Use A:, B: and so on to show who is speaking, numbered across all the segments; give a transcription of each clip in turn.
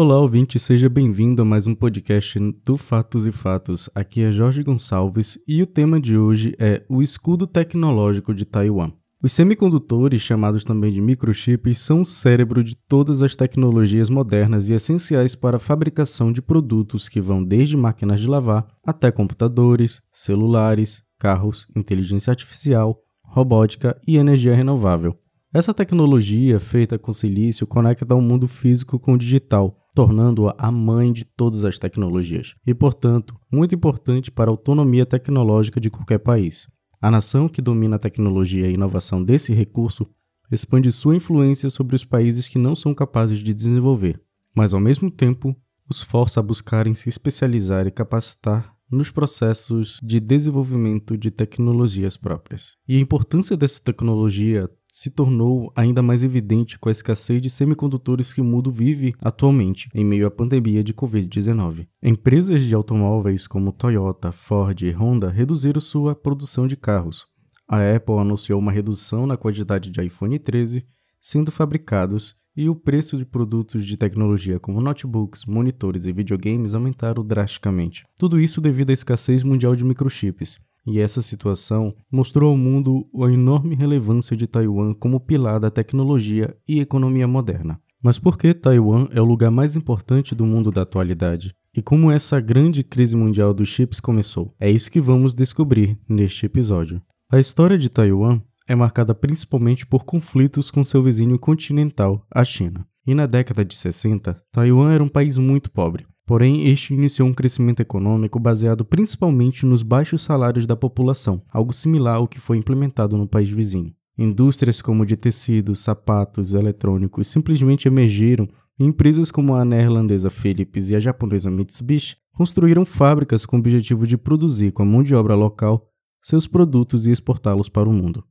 A: Olá, ouvinte, seja bem-vindo a mais um podcast do Fatos e Fatos. Aqui é Jorge Gonçalves e o tema de hoje é o escudo tecnológico de Taiwan. Os semicondutores, chamados também de microchips, são o cérebro de todas as tecnologias modernas e essenciais para a fabricação de produtos que vão desde máquinas de lavar até computadores, celulares, carros, inteligência artificial, robótica e energia renovável. Essa tecnologia, feita com silício, conecta o mundo físico com o digital, tornando-a a mãe de todas as tecnologias e, portanto, muito importante para a autonomia tecnológica de qualquer país. A nação que domina a tecnologia e a inovação desse recurso expande sua influência sobre os países que não são capazes de desenvolver, mas ao mesmo tempo os força a buscarem se especializar e capacitar nos processos de desenvolvimento de tecnologias próprias. E a importância dessa tecnologia se tornou ainda mais evidente com a escassez de semicondutores que o mundo vive atualmente, em meio à pandemia de Covid-19. Empresas de automóveis como Toyota, Ford e Honda reduziram sua produção de carros. A Apple anunciou uma redução na quantidade de iPhone 13 sendo fabricados e o preço de produtos de tecnologia como notebooks, monitores e videogames aumentaram drasticamente. Tudo isso devido à escassez mundial de microchips, e essa situação mostrou ao mundo a enorme relevância de Taiwan como pilar da tecnologia e economia moderna. Mas por que Taiwan é o lugar mais importante do mundo da atualidade? E como essa grande crise mundial dos chips começou? É isso que vamos descobrir neste episódio. A história de Taiwan é marcada principalmente por conflitos com seu vizinho continental, a China. E na década de 60, Taiwan era um país muito pobre. Porém, este iniciou um crescimento econômico baseado principalmente nos baixos salários da população, algo similar ao que foi implementado no país vizinho. Indústrias como de tecidos, sapatos, eletrônicos simplesmente emergiram e empresas como a neerlandesa Philips e a japonesa Mitsubishi construíram fábricas com o objetivo de produzir com a mão de obra local seus produtos e exportá-los para o mundo.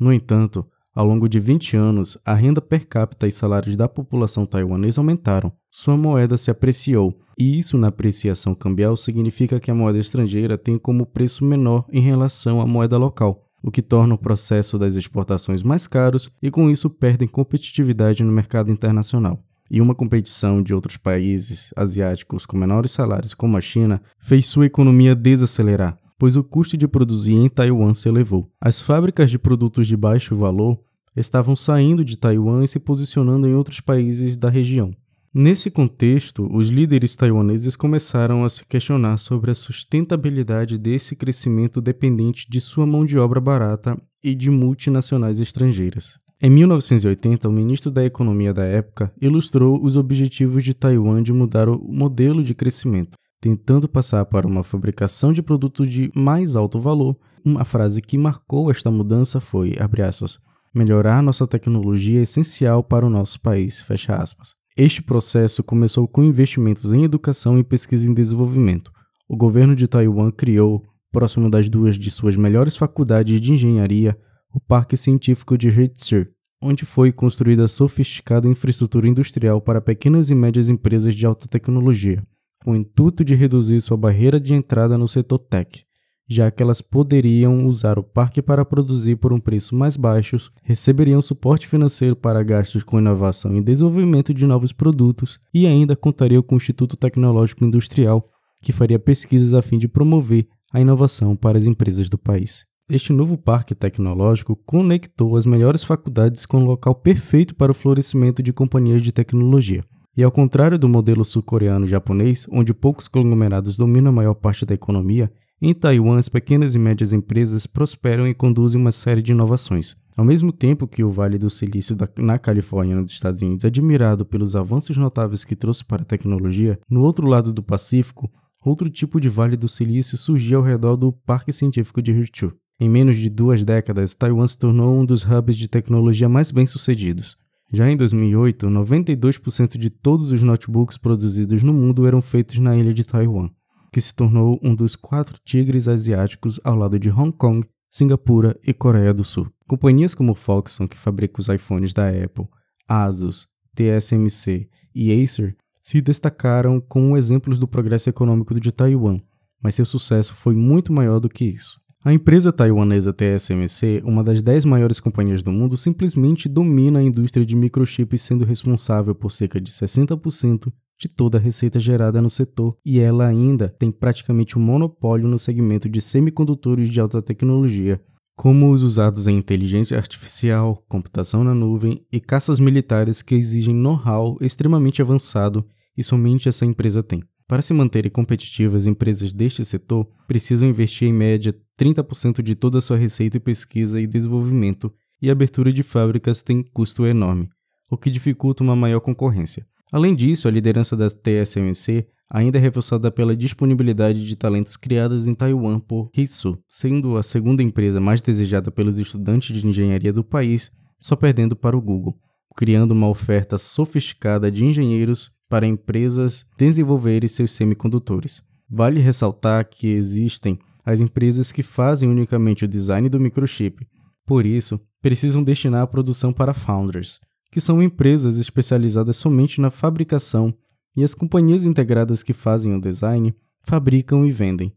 A: No entanto, ao longo de 20 anos, a renda per capita e salários da população taiwanesa aumentaram, sua moeda se apreciou, e isso na apreciação cambial significa que a moeda estrangeira tem como preço menor em relação à moeda local, o que torna o processo das exportações mais caros e com isso perdem competitividade no mercado internacional. E uma competição de outros países asiáticos com menores salários, como a China, fez sua economia desacelerar, pois o custo de produzir em Taiwan se elevou. As fábricas de produtos de baixo valor estavam saindo de Taiwan e se posicionando em outros países da região. Nesse contexto, os líderes taiwaneses começaram a se questionar sobre a sustentabilidade desse crescimento dependente de sua mão de obra barata e de multinacionais estrangeiras. Em 1980, o ministro da Economia da época ilustrou os objetivos de Taiwan de mudar o modelo de crescimento, tentando passar para uma fabricação de produtos de mais alto valor. Uma frase que marcou esta mudança foi, abre aspas, melhorar nossa tecnologia é essencial para o nosso país, fecha aspas. Este processo começou com investimentos em educação e pesquisa em desenvolvimento. O governo de Taiwan criou, próximo das duas de suas melhores faculdades de engenharia, o Parque Científico de Heizhou, onde foi construída sofisticada infraestrutura industrial para pequenas e médias empresas de alta tecnologia com o intuito de reduzir sua barreira de entrada no setor tech, já que elas poderiam usar o parque para produzir por um preço mais baixo, receberiam suporte financeiro para gastos com inovação e desenvolvimento de novos produtos e ainda contariam com o Instituto Tecnológico Industrial, que faria pesquisas a fim de promover a inovação para as empresas do país. Este novo parque tecnológico conectou as melhores faculdades com o local perfeito para o florescimento de companhias de tecnologia. E ao contrário do modelo sul-coreano japonês, onde poucos conglomerados dominam a maior parte da economia, em Taiwan as pequenas e médias empresas prosperam e conduzem uma série de inovações. Ao mesmo tempo que o Vale do Silício da, na Califórnia, nos Estados Unidos, é admirado pelos avanços notáveis que trouxe para a tecnologia, no outro lado do Pacífico, outro tipo de Vale do Silício surgiu ao redor do Parque Científico de Hirchu. Em menos de duas décadas, Taiwan se tornou um dos hubs de tecnologia mais bem-sucedidos. Já em 2008, 92% de todos os notebooks produzidos no mundo eram feitos na ilha de Taiwan, que se tornou um dos quatro tigres asiáticos ao lado de Hong Kong, Singapura e Coreia do Sul. Companhias como Foxconn, que fabrica os iPhones da Apple, Asus, TSMC e Acer se destacaram como exemplos do progresso econômico de Taiwan, mas seu sucesso foi muito maior do que isso. A empresa taiwanesa TSMC, uma das 10 maiores companhias do mundo, simplesmente domina a indústria de microchips, sendo responsável por cerca de 60% de toda a receita gerada no setor e ela ainda tem praticamente um monopólio no segmento de semicondutores de alta tecnologia, como os usados em inteligência artificial, computação na nuvem e caças militares que exigem know-how extremamente avançado e somente essa empresa tem. Para se manterem competitivas, empresas deste setor precisam investir em média 30% de toda a sua receita em pesquisa e desenvolvimento, e a abertura de fábricas tem custo enorme, o que dificulta uma maior concorrência. Além disso, a liderança da TSMC ainda é reforçada pela disponibilidade de talentos criados em Taiwan por Hitsu, sendo a segunda empresa mais desejada pelos estudantes de engenharia do país, só perdendo para o Google, criando uma oferta sofisticada de engenheiros para empresas desenvolverem seus semicondutores. Vale ressaltar que existem as empresas que fazem unicamente o design do microchip, por isso, precisam destinar a produção para founders, que são empresas especializadas somente na fabricação, e as companhias integradas que fazem o design fabricam e vendem.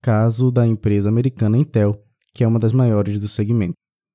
A: Caso da empresa americana Intel, que é uma das maiores do segmento.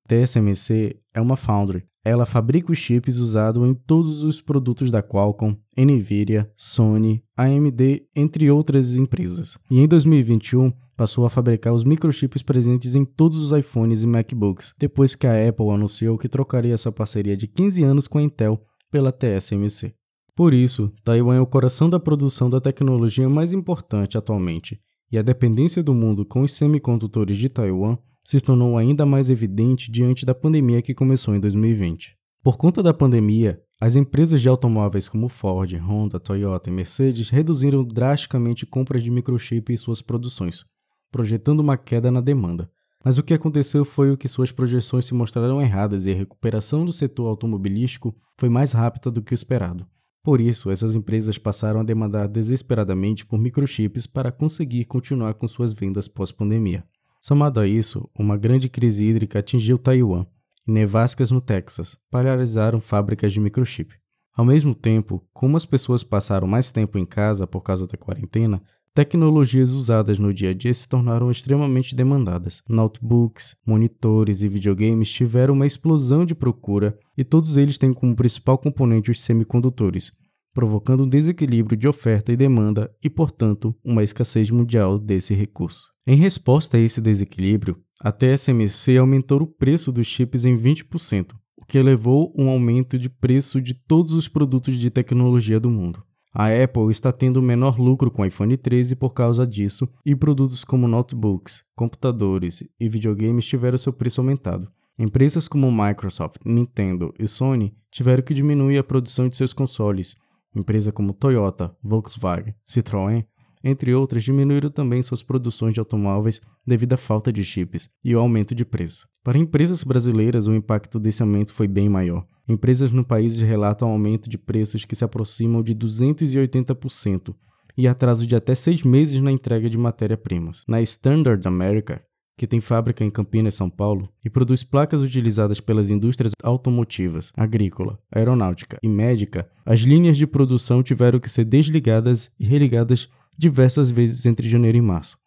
A: TSMC é uma foundry. Ela fabrica os chips usados em todos os produtos da Qualcomm, Nvidia, Sony, AMD, entre outras empresas. E em 2021, passou a fabricar os microchips presentes em todos os iPhones e MacBooks, depois que a Apple anunciou que trocaria sua parceria de 15 anos com a Intel pela TSMC. Por isso, Taiwan é o coração da produção da tecnologia mais importante atualmente, e a dependência do mundo com os semicondutores de Taiwan se tornou ainda mais evidente diante da pandemia que começou em 2020. Por conta da pandemia, as empresas de automóveis como Ford, Honda, Toyota e Mercedes reduziram drasticamente compras de microchip em suas produções, projetando uma queda na demanda. Mas o que aconteceu foi o que suas projeções se mostraram erradas e a recuperação do setor automobilístico foi mais rápida do que o esperado. Por isso, essas empresas passaram a demandar desesperadamente por microchips para conseguir continuar com suas vendas pós-pandemia. Somado a isso, uma grande crise hídrica atingiu Taiwan e nevascas no Texas paralisaram fábricas de microchip. Ao mesmo tempo, como as pessoas passaram mais tempo em casa por causa da quarentena, Tecnologias usadas no dia a dia se tornaram extremamente demandadas. Notebooks, monitores e videogames tiveram uma explosão de procura e todos eles têm como principal componente os semicondutores, provocando um desequilíbrio de oferta e demanda e, portanto, uma escassez mundial desse recurso. Em resposta a esse desequilíbrio, a TSMC aumentou o preço dos chips em 20%, o que levou um aumento de preço de todos os produtos de tecnologia do mundo. A Apple está tendo menor lucro com o iPhone 13 por causa disso, e produtos como notebooks, computadores e videogames tiveram seu preço aumentado. Empresas como Microsoft, Nintendo e Sony tiveram que diminuir a produção de seus consoles. Empresas como Toyota, Volkswagen, Citroën, entre outras, diminuíram também suas produções de automóveis devido à falta de chips e o aumento de preço. Para empresas brasileiras, o impacto desse aumento foi bem maior. Empresas no país relatam aumento de preços que se aproximam de 280% e atraso de até seis meses na entrega de matéria-primas. Na Standard America, que tem fábrica em Campinas, São Paulo, e produz placas utilizadas pelas indústrias automotivas, agrícola, aeronáutica e médica, as linhas de produção tiveram que ser desligadas e religadas diversas vezes entre janeiro e março.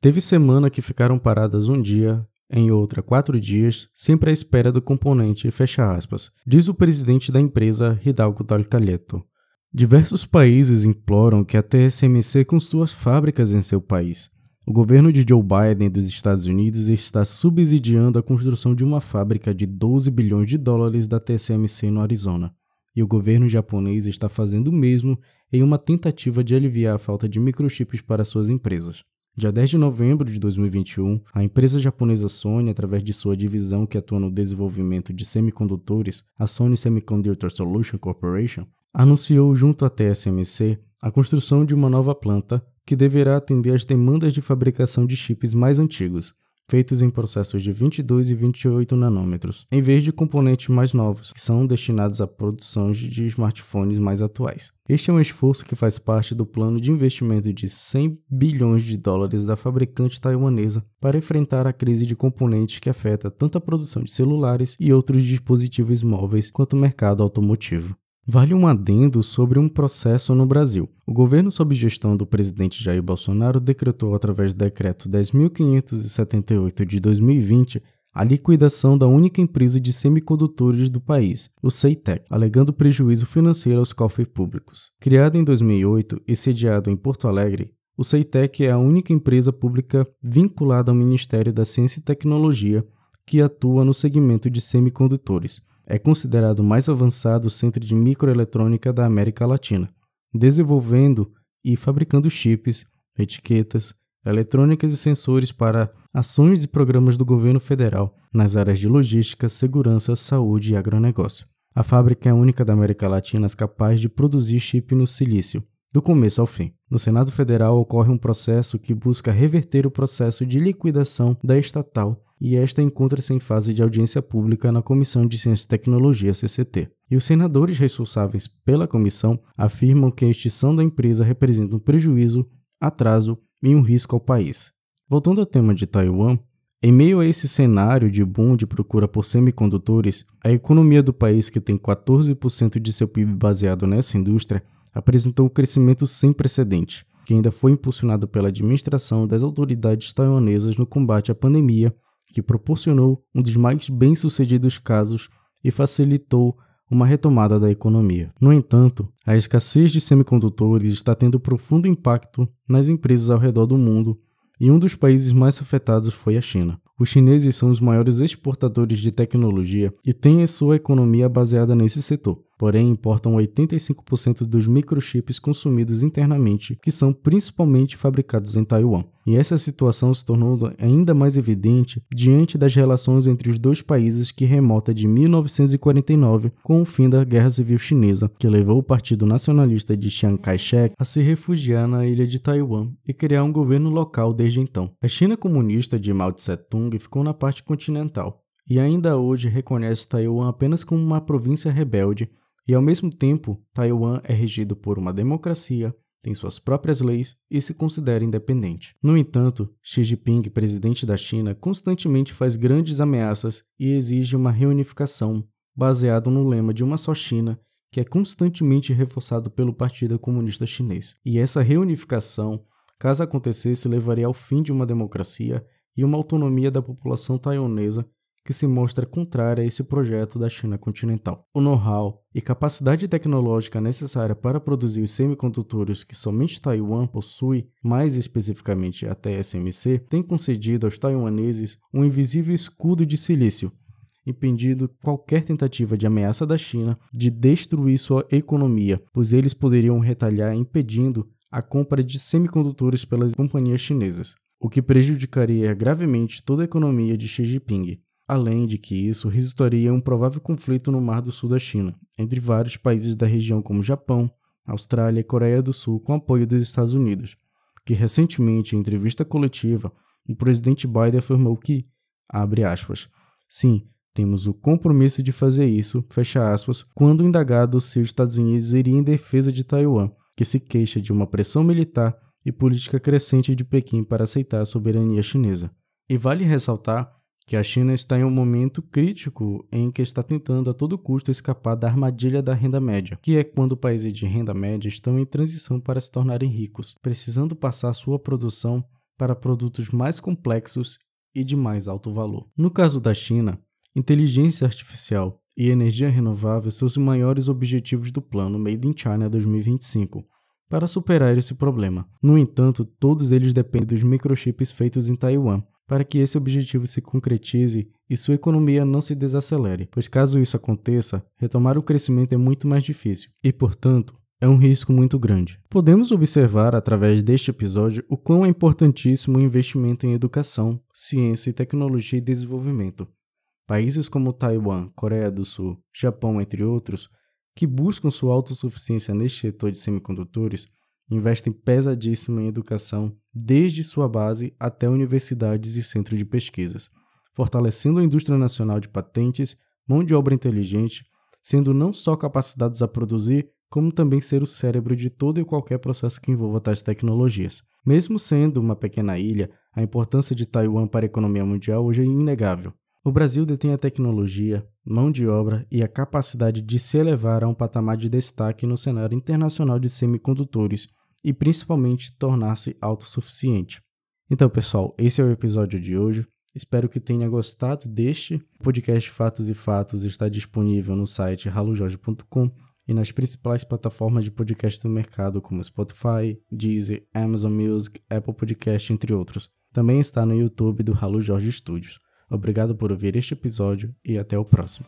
A: Teve semana que ficaram paradas um dia, em outra quatro dias, sempre à espera do componente, fecha aspas, diz o presidente da empresa Hidalgo Talcalheto. Diversos países imploram que a TSMC construa fábricas em seu país. O governo de Joe Biden dos Estados Unidos está subsidiando a construção de uma fábrica de 12 bilhões de dólares da TSMC no Arizona. E o governo japonês está fazendo o mesmo em uma tentativa de aliviar a falta de microchips para suas empresas. Dia 10 de novembro de 2021, a empresa japonesa Sony, através de sua divisão que atua no desenvolvimento de semicondutores, a Sony Semiconductor Solution Corporation, anunciou junto à TSMC a construção de uma nova planta que deverá atender às demandas de fabricação de chips mais antigos, feitos em processos de 22 e 28 nanômetros, em vez de componentes mais novos, que são destinados à produção de smartphones mais atuais. Este é um esforço que faz parte do plano de investimento de 100 bilhões de dólares da fabricante taiwanesa para enfrentar a crise de componentes que afeta tanto a produção de celulares e outros dispositivos móveis quanto o mercado automotivo. Vale um adendo sobre um processo no Brasil. O governo, sob gestão do presidente Jair Bolsonaro, decretou, através do decreto 10.578 de 2020, a liquidação da única empresa de semicondutores do país, o Ceitec, alegando prejuízo financeiro aos cofres públicos. Criado em 2008 e sediado em Porto Alegre, o Ceitec é a única empresa pública vinculada ao Ministério da Ciência e Tecnologia que atua no segmento de semicondutores. É considerado o mais avançado centro de microeletrônica da América Latina, desenvolvendo e fabricando chips, etiquetas, eletrônicas e sensores para ações e programas do governo federal nas áreas de logística, segurança, saúde e agronegócio. A fábrica é a única da América Latina capaz de produzir chip no silício, do começo ao fim. No Senado Federal ocorre um processo que busca reverter o processo de liquidação da estatal e esta encontra-se em fase de audiência pública na Comissão de Ciência e Tecnologia, CCT. E os senadores responsáveis pela comissão afirmam que a extinção da empresa representa um prejuízo, atraso e um risco ao país. Voltando ao tema de Taiwan, em meio a esse cenário de boom de procura por semicondutores, a economia do país, que tem 14% de seu PIB baseado nessa indústria, apresentou um crescimento sem precedente, que ainda foi impulsionado pela administração das autoridades taiwanesas no combate à pandemia que proporcionou um dos mais bem-sucedidos casos e facilitou uma retomada da economia. No entanto, a escassez de semicondutores está tendo profundo impacto nas empresas ao redor do mundo, e um dos países mais afetados foi a China. Os chineses são os maiores exportadores de tecnologia e têm a sua economia baseada nesse setor porém importam 85% dos microchips consumidos internamente, que são principalmente fabricados em Taiwan. E essa situação se tornou ainda mais evidente diante das relações entre os dois países que remota de 1949 com o fim da Guerra Civil Chinesa, que levou o Partido Nacionalista de Chiang Kai-shek a se refugiar na ilha de Taiwan e criar um governo local desde então. A China comunista de Mao Tse-tung ficou na parte continental, e ainda hoje reconhece Taiwan apenas como uma província rebelde e ao mesmo tempo, Taiwan é regido por uma democracia, tem suas próprias leis e se considera independente. No entanto, Xi Jinping, presidente da China, constantemente faz grandes ameaças e exige uma reunificação baseado no lema de uma só China, que é constantemente reforçado pelo Partido Comunista Chinês. E essa reunificação, caso acontecesse, levaria ao fim de uma democracia e uma autonomia da população taiwanesa que se mostra contrária a esse projeto da China continental. O know-how e capacidade tecnológica necessária para produzir os semicondutores que somente Taiwan possui, mais especificamente a TSMC, tem concedido aos taiwaneses um invisível escudo de silício, impedindo qualquer tentativa de ameaça da China de destruir sua economia, pois eles poderiam retalhar impedindo a compra de semicondutores pelas companhias chinesas, o que prejudicaria gravemente toda a economia de Xi Jinping além de que isso resultaria em um provável conflito no Mar do Sul da China, entre vários países da região como Japão, Austrália e Coreia do Sul, com apoio dos Estados Unidos, que recentemente, em entrevista coletiva, o presidente Biden afirmou que, abre aspas, sim, temos o compromisso de fazer isso, fecha aspas, quando indagado se os Estados Unidos iriam em defesa de Taiwan, que se queixa de uma pressão militar e política crescente de Pequim para aceitar a soberania chinesa. E vale ressaltar que a China está em um momento crítico em que está tentando a todo custo escapar da armadilha da renda média, que é quando países de renda média estão em transição para se tornarem ricos, precisando passar sua produção para produtos mais complexos e de mais alto valor. No caso da China, inteligência artificial e energia renovável são os maiores objetivos do plano Made in China 2025 para superar esse problema. No entanto, todos eles dependem dos microchips feitos em Taiwan, para que esse objetivo se concretize e sua economia não se desacelere, pois caso isso aconteça, retomar o crescimento é muito mais difícil e, portanto, é um risco muito grande. Podemos observar através deste episódio o quão é importantíssimo o investimento em educação, ciência e tecnologia e desenvolvimento. Países como Taiwan, Coreia do Sul, Japão, entre outros, que buscam sua autossuficiência neste setor de semicondutores, investem pesadíssimo em educação, desde sua base até universidades e centros de pesquisas, fortalecendo a indústria nacional de patentes, mão de obra inteligente, sendo não só capacitados a produzir, como também ser o cérebro de todo e qualquer processo que envolva tais tecnologias. Mesmo sendo uma pequena ilha, a importância de Taiwan para a economia mundial hoje é inegável. O Brasil detém a tecnologia, mão de obra e a capacidade de se elevar a um patamar de destaque no cenário internacional de semicondutores e principalmente tornar-se autossuficiente. Então, pessoal, esse é o episódio de hoje. Espero que tenha gostado deste. O podcast Fatos e Fatos está disponível no site halojorge.com e nas principais plataformas de podcast do mercado, como Spotify, Deezer, Amazon Music, Apple Podcast, entre outros. Também está no YouTube do Halo Jorge Studios. Obrigado por ouvir este episódio e até o próximo.